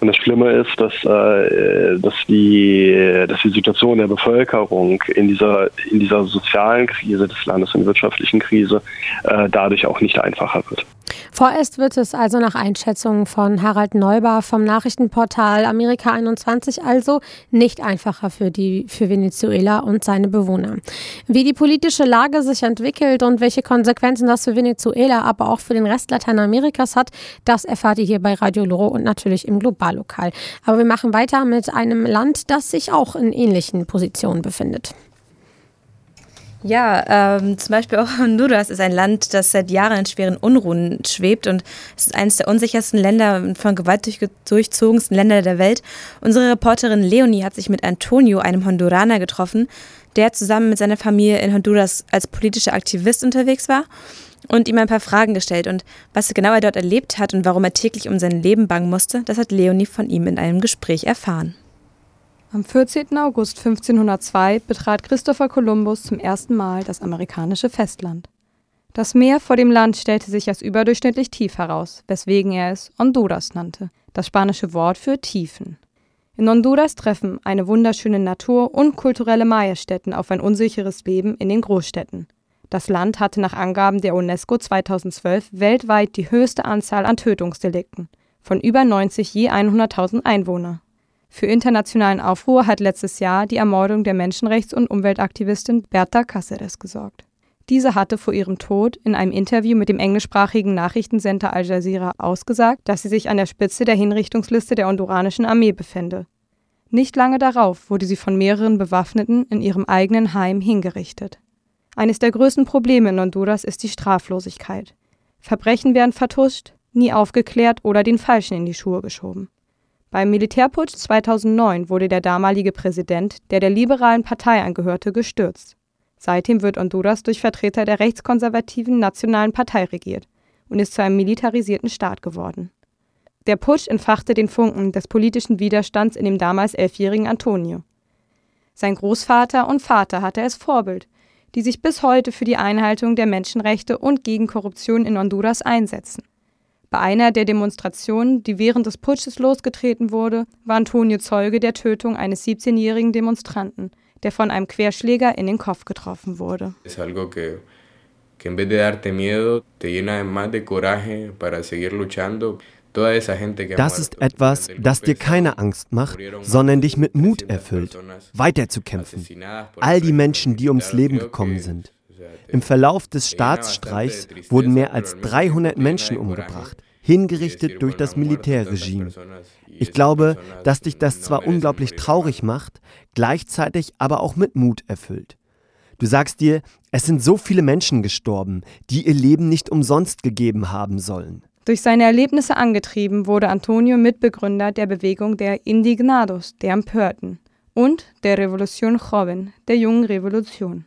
Und das Schlimme ist, dass, äh, dass, die, dass die Situation der Bevölkerung in dieser, in dieser sozialen Krise des Landes, in wirtschaftlichen Krise, äh, dadurch auch nicht einfacher wird. Vorerst wird es also nach Einschätzung von Harald Neubar vom Nachrichtenportal Amerika 21 also nicht einfacher für, die, für Venezuela und seine Bewohner. Wie die politische Lage sich entwickelt und welche Konsequenzen das für Venezuela, aber auch für den Rest Lateinamerikas hat, das erfahrt ihr hier bei Radio Loro und natürlich im Globallokal. Aber wir machen weiter mit einem Land, das sich auch in ähnlichen Positionen befindet. Ja, ähm, zum Beispiel auch Honduras ist ein Land, das seit Jahren in schweren Unruhen schwebt und es ist eines der unsichersten Länder und von Gewalt durch, durchzogensten Länder der Welt. Unsere Reporterin Leonie hat sich mit Antonio, einem Honduraner, getroffen, der zusammen mit seiner Familie in Honduras als politischer Aktivist unterwegs war und ihm ein paar Fragen gestellt. Und was genau er dort erlebt hat und warum er täglich um sein Leben bangen musste, das hat Leonie von ihm in einem Gespräch erfahren. Am 14. August 1502 betrat Christopher Columbus zum ersten Mal das amerikanische Festland. Das Meer vor dem Land stellte sich als überdurchschnittlich tief heraus, weswegen er es Honduras nannte, das spanische Wort für Tiefen. In Honduras treffen eine wunderschöne Natur und kulturelle Maya-Stätten auf ein unsicheres Leben in den Großstädten. Das Land hatte nach Angaben der UNESCO 2012 weltweit die höchste Anzahl an Tötungsdelikten, von über 90 je 100.000 Einwohner. Für internationalen Aufruhr hat letztes Jahr die Ermordung der Menschenrechts- und Umweltaktivistin Berta Cáceres gesorgt. Diese hatte vor ihrem Tod in einem Interview mit dem englischsprachigen Nachrichtensender Al Jazeera ausgesagt, dass sie sich an der Spitze der Hinrichtungsliste der honduranischen Armee befände. Nicht lange darauf wurde sie von mehreren Bewaffneten in ihrem eigenen Heim hingerichtet. Eines der größten Probleme in Honduras ist die Straflosigkeit. Verbrechen werden vertuscht, nie aufgeklärt oder den Falschen in die Schuhe geschoben. Beim Militärputsch 2009 wurde der damalige Präsident, der der liberalen Partei angehörte, gestürzt. Seitdem wird Honduras durch Vertreter der rechtskonservativen Nationalen Partei regiert und ist zu einem militarisierten Staat geworden. Der Putsch entfachte den Funken des politischen Widerstands in dem damals elfjährigen Antonio. Sein Großvater und Vater hatte es Vorbild, die sich bis heute für die Einhaltung der Menschenrechte und gegen Korruption in Honduras einsetzen. Bei einer der Demonstrationen, die während des Putsches losgetreten wurde, war Antonio Zeuge der Tötung eines 17-jährigen Demonstranten, der von einem Querschläger in den Kopf getroffen wurde. Es algo que, que en vez de darte miedo, te llena más de coraje para seguir luchando. Das ist etwas, das dir keine Angst macht, sondern dich mit Mut erfüllt, weiterzukämpfen. All die Menschen, die ums Leben gekommen sind. Im Verlauf des Staatsstreichs wurden mehr als 300 Menschen umgebracht, hingerichtet durch das Militärregime. Ich glaube, dass dich das zwar unglaublich traurig macht, gleichzeitig aber auch mit Mut erfüllt. Du sagst dir, es sind so viele Menschen gestorben, die ihr Leben nicht umsonst gegeben haben sollen. Durch seine Erlebnisse angetrieben wurde Antonio Mitbegründer der Bewegung der Indignados, der Empörten, und der Revolution Joven, der jungen Revolution.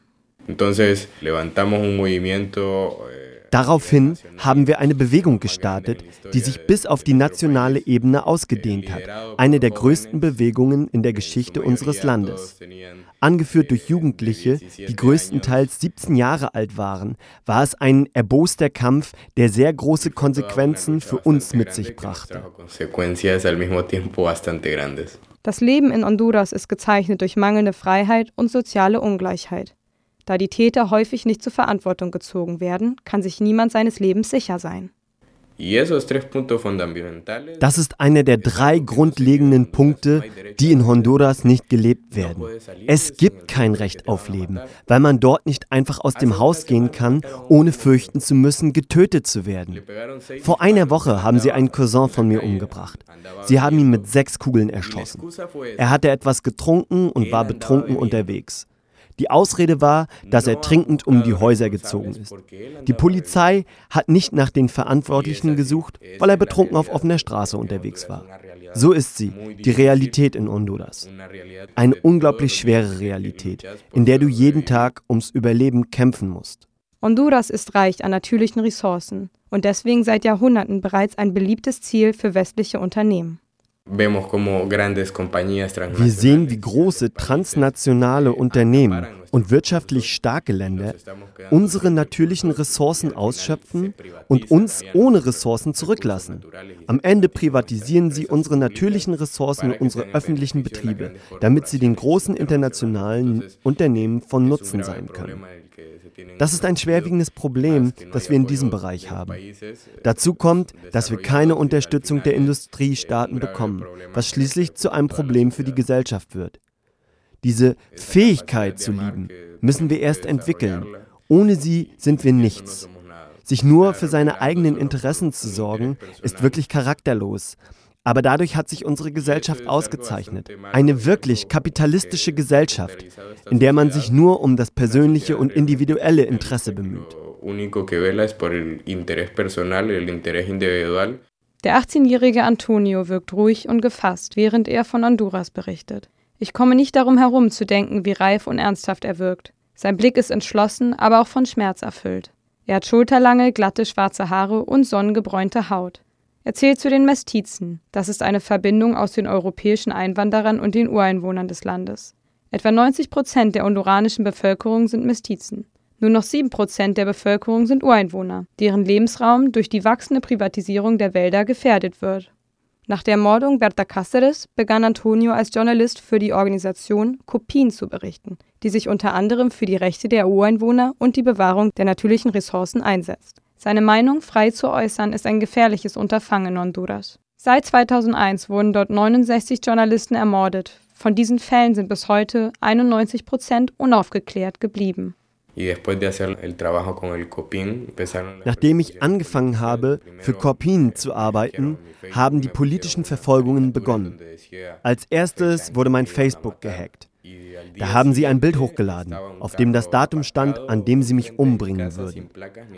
Entonces levantamos un movimiento Daraufhin haben wir eine Bewegung gestartet, die sich bis auf die nationale Ebene ausgedehnt hat, eine der größten Bewegungen in der Geschichte unseres Landes. Angeführt durch Jugendliche, die größtenteils 17 Jahre alt waren, war es ein erboster Kampf, der sehr große Konsequenzen für uns mit sich brachte. Das Leben in Honduras ist gezeichnet durch mangelnde Freiheit und soziale Ungleichheit. Da die Täter häufig nicht zur Verantwortung gezogen werden, kann sich niemand seines Lebens sicher sein. Das ist einer der drei grundlegenden Punkte, die in Honduras nicht gelebt werden. Es gibt kein Recht auf Leben, weil man dort nicht einfach aus dem Haus gehen kann, ohne fürchten zu müssen, getötet zu werden. Vor einer Woche haben sie einen Cousin von mir umgebracht. Sie haben ihn mit sechs Kugeln erschossen. Er hatte etwas getrunken und war betrunken unterwegs. Die Ausrede war, dass er trinkend um die Häuser gezogen ist. Die Polizei hat nicht nach den Verantwortlichen gesucht, weil er betrunken auf offener Straße unterwegs war. So ist sie, die Realität in Honduras. Eine unglaublich schwere Realität, in der du jeden Tag ums Überleben kämpfen musst. Honduras ist reich an natürlichen Ressourcen und deswegen seit Jahrhunderten bereits ein beliebtes Ziel für westliche Unternehmen. Wir sehen, wie große transnationale Unternehmen und wirtschaftlich starke Länder unsere natürlichen Ressourcen ausschöpfen und uns ohne Ressourcen zurücklassen. Am Ende privatisieren sie unsere natürlichen Ressourcen und unsere öffentlichen Betriebe, damit sie den großen internationalen Unternehmen von Nutzen sein können. Das ist ein schwerwiegendes Problem, das wir in diesem Bereich haben. Dazu kommt, dass wir keine Unterstützung der Industriestaaten bekommen, was schließlich zu einem Problem für die Gesellschaft wird. Diese Fähigkeit zu lieben müssen wir erst entwickeln. Ohne sie sind wir nichts. Sich nur für seine eigenen Interessen zu sorgen, ist wirklich charakterlos. Aber dadurch hat sich unsere Gesellschaft ausgezeichnet. Eine wirklich kapitalistische Gesellschaft, in der man sich nur um das persönliche und individuelle Interesse bemüht. Der 18-jährige Antonio wirkt ruhig und gefasst, während er von Honduras berichtet. Ich komme nicht darum herum zu denken, wie reif und ernsthaft er wirkt. Sein Blick ist entschlossen, aber auch von Schmerz erfüllt. Er hat schulterlange, glatte schwarze Haare und sonnengebräunte Haut. Er zählt zu den Mestizen. Das ist eine Verbindung aus den europäischen Einwanderern und den Ureinwohnern des Landes. Etwa 90 Prozent der honduranischen Bevölkerung sind Mestizen. Nur noch 7 Prozent der Bevölkerung sind Ureinwohner, deren Lebensraum durch die wachsende Privatisierung der Wälder gefährdet wird. Nach der Ermordung Berta Cáceres begann Antonio als Journalist für die Organisation Copin zu berichten, die sich unter anderem für die Rechte der Ureinwohner und die Bewahrung der natürlichen Ressourcen einsetzt. Seine Meinung frei zu äußern ist ein gefährliches Unterfangen in Honduras. Seit 2001 wurden dort 69 Journalisten ermordet. Von diesen Fällen sind bis heute 91 Prozent unaufgeklärt geblieben. Nachdem ich angefangen habe, für Corpin zu arbeiten, haben die politischen Verfolgungen begonnen. Als erstes wurde mein Facebook gehackt. Da haben sie ein Bild hochgeladen, auf dem das Datum stand, an dem sie mich umbringen würden.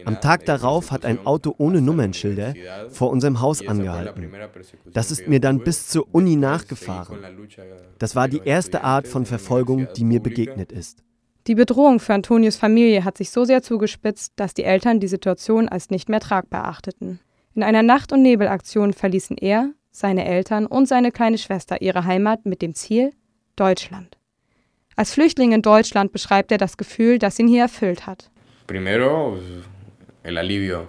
Am Tag darauf hat ein Auto ohne Nummernschilder vor unserem Haus angehalten. Das ist mir dann bis zur Uni nachgefahren. Das war die erste Art von Verfolgung, die mir begegnet ist. Die Bedrohung für Antonios Familie hat sich so sehr zugespitzt, dass die Eltern die Situation als nicht mehr tragbar erachteten. In einer Nacht- und Nebelaktion verließen er, seine Eltern und seine kleine Schwester ihre Heimat mit dem Ziel Deutschland. Als Flüchtling in Deutschland beschreibt er das Gefühl, das ihn hier erfüllt hat. Primero, el alivio.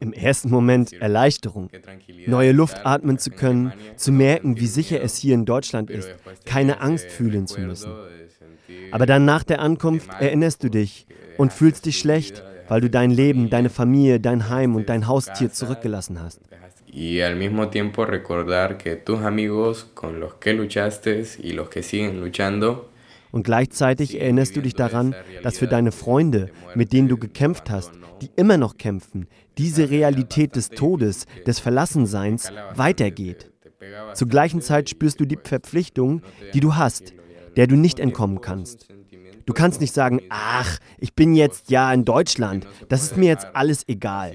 Im ersten Moment Erleichterung, neue Luft atmen zu können, zu merken, wie sicher es hier in Deutschland ist, keine Angst fühlen zu müssen. Aber dann nach der Ankunft erinnerst du dich und fühlst dich schlecht, weil du dein Leben, deine Familie, dein Heim und dein Haustier zurückgelassen hast. Y al mismo tiempo recordar que tus amigos con los que luchaste y los que siguen luchando und gleichzeitig erinnerst du dich daran, dass für deine Freunde, mit denen du gekämpft hast, die immer noch kämpfen, diese Realität des Todes, des Verlassenseins weitergeht. Zur gleichen Zeit spürst du die Verpflichtung, die du hast, der du nicht entkommen kannst. Du kannst nicht sagen, ach, ich bin jetzt ja in Deutschland, das ist mir jetzt alles egal.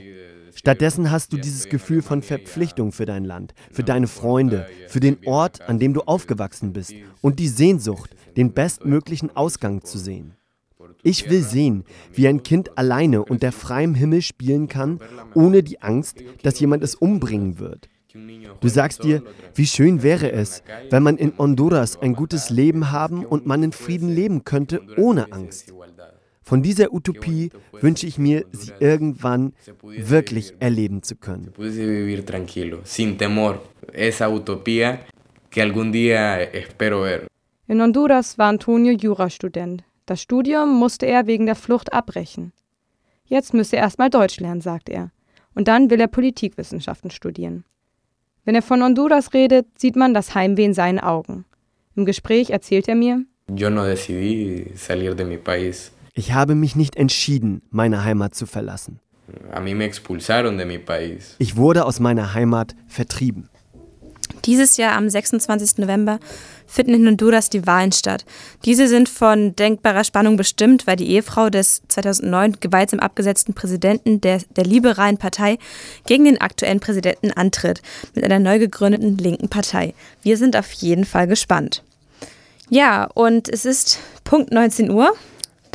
Stattdessen hast du dieses Gefühl von Verpflichtung für dein Land, für deine Freunde, für den Ort, an dem du aufgewachsen bist und die Sehnsucht, den bestmöglichen Ausgang zu sehen. Ich will sehen, wie ein Kind alleine unter freiem Himmel spielen kann, ohne die Angst, dass jemand es umbringen wird. Du sagst dir, wie schön wäre es, wenn man in Honduras ein gutes Leben haben und man in Frieden leben könnte, ohne Angst. Von dieser Utopie wünsche ich mir, sie irgendwann wirklich erleben zu können. In Honduras war Antonio Jurastudent. Das Studium musste er wegen der Flucht abbrechen. Jetzt müsse er erstmal Deutsch lernen, sagt er. Und dann will er Politikwissenschaften studieren. Wenn er von Honduras redet, sieht man das Heimweh in seinen Augen. Im Gespräch erzählt er mir, Yo no decidí salir de mi país. Ich habe mich nicht entschieden, meine Heimat zu verlassen. Ich wurde aus meiner Heimat vertrieben. Dieses Jahr am 26. November finden in Honduras die Wahlen statt. Diese sind von denkbarer Spannung bestimmt, weil die Ehefrau des 2009 gewaltsam abgesetzten Präsidenten der, der liberalen Partei gegen den aktuellen Präsidenten antritt, mit einer neu gegründeten linken Partei. Wir sind auf jeden Fall gespannt. Ja, und es ist Punkt 19 Uhr.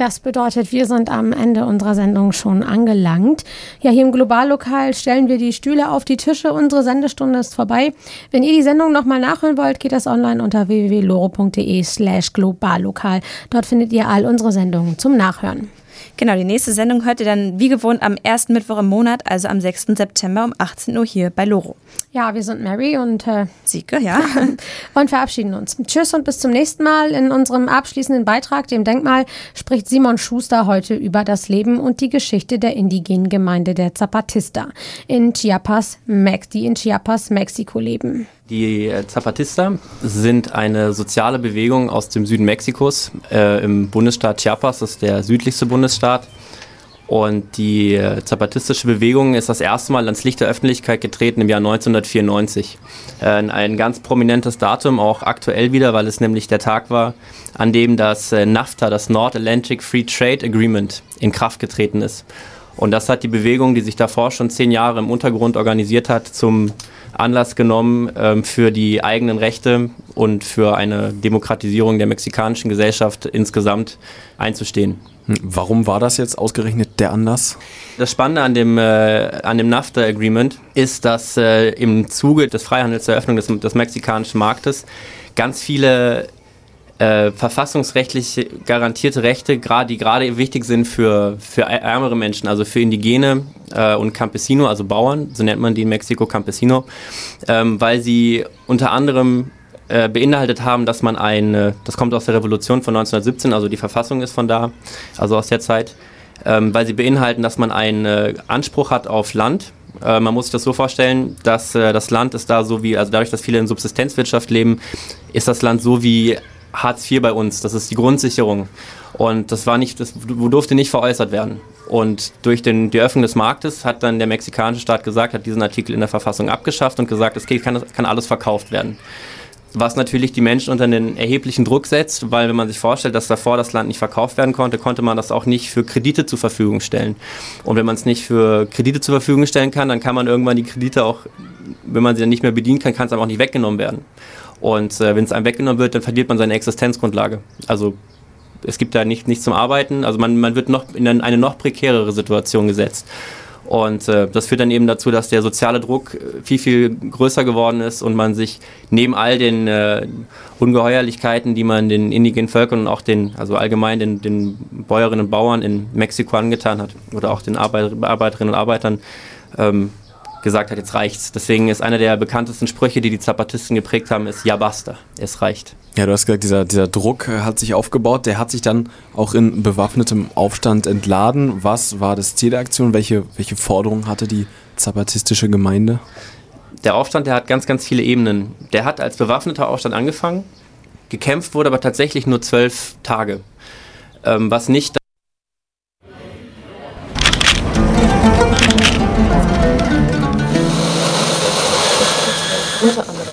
Das bedeutet, wir sind am Ende unserer Sendung schon angelangt. Ja, hier im Globallokal stellen wir die Stühle auf die Tische. Unsere Sendestunde ist vorbei. Wenn ihr die Sendung nochmal nachhören wollt, geht das online unter www.loro.de slash globallokal. Dort findet ihr all unsere Sendungen zum Nachhören. Genau, die nächste Sendung hört ihr dann wie gewohnt am ersten Mittwoch im Monat, also am 6. September um 18 Uhr hier bei Loro. Ja, wir sind Mary und äh, Sieke, ja. und verabschieden uns. Tschüss und bis zum nächsten Mal. In unserem abschließenden Beitrag, dem Denkmal, spricht Simon Schuster heute über das Leben und die Geschichte der indigenen Gemeinde der Zapatista in Chiapas, die in Chiapas, Mexiko leben. Die äh, Zapatista sind eine soziale Bewegung aus dem Süden Mexikos äh, im Bundesstaat Chiapas, das ist der südlichste Bundesstaat. Und die äh, zapatistische Bewegung ist das erste Mal ans Licht der Öffentlichkeit getreten im Jahr 1994. Äh, ein ganz prominentes Datum, auch aktuell wieder, weil es nämlich der Tag war, an dem das äh, NAFTA, das North Atlantic Free Trade Agreement, in Kraft getreten ist. Und das hat die Bewegung, die sich davor schon zehn Jahre im Untergrund organisiert hat, zum Anlass genommen, ähm, für die eigenen Rechte und für eine Demokratisierung der mexikanischen Gesellschaft insgesamt einzustehen. Warum war das jetzt ausgerechnet der Anlass? Das Spannende an dem, äh, an dem NAFTA-Agreement ist, dass äh, im Zuge des Freihandels der Eröffnung des, des mexikanischen Marktes ganz viele äh, verfassungsrechtlich garantierte Rechte, grad, die gerade wichtig sind für, für ärmere Menschen, also für Indigene äh, und Campesino, also Bauern, so nennt man die in Mexiko Campesino, ähm, weil sie unter anderem äh, beinhaltet haben, dass man ein, das kommt aus der Revolution von 1917, also die Verfassung ist von da, also aus der Zeit, ähm, weil sie beinhalten, dass man einen äh, Anspruch hat auf Land, äh, man muss sich das so vorstellen, dass äh, das Land ist da so wie, also dadurch, dass viele in Subsistenzwirtschaft leben, ist das Land so wie Hartz IV bei uns, das ist die Grundsicherung. Und das war nicht, das durfte nicht veräußert werden. Und durch den, die Öffnung des Marktes hat dann der mexikanische Staat gesagt, hat diesen Artikel in der Verfassung abgeschafft und gesagt, es kann, kann alles verkauft werden. Was natürlich die Menschen unter einen erheblichen Druck setzt, weil wenn man sich vorstellt, dass davor das Land nicht verkauft werden konnte, konnte man das auch nicht für Kredite zur Verfügung stellen. Und wenn man es nicht für Kredite zur Verfügung stellen kann, dann kann man irgendwann die Kredite auch, wenn man sie dann nicht mehr bedienen kann, kann es einem auch nicht weggenommen werden. Und äh, wenn es einem weggenommen wird, dann verliert man seine Existenzgrundlage. Also es gibt da nicht, nichts zum Arbeiten, also man, man wird noch in eine noch prekärere Situation gesetzt. Und äh, das führt dann eben dazu, dass der soziale Druck äh, viel, viel größer geworden ist und man sich neben all den äh, Ungeheuerlichkeiten, die man den indigenen Völkern und auch den, also allgemein den, den Bäuerinnen und Bauern in Mexiko angetan hat oder auch den Arbeit, Arbeiterinnen und Arbeitern, ähm, gesagt hat, jetzt reicht's. Deswegen ist einer der bekanntesten Sprüche, die die Zapatisten geprägt haben, ist Ja basta, es reicht. Ja, du hast gesagt, dieser, dieser Druck äh, hat sich aufgebaut. Der hat sich dann auch in bewaffnetem Aufstand entladen. Was war das Ziel der Aktion? Welche, welche Forderung hatte die zapatistische Gemeinde? Der Aufstand, der hat ganz, ganz viele Ebenen. Der hat als bewaffneter Aufstand angefangen. Gekämpft wurde aber tatsächlich nur zwölf Tage. Ähm, was nicht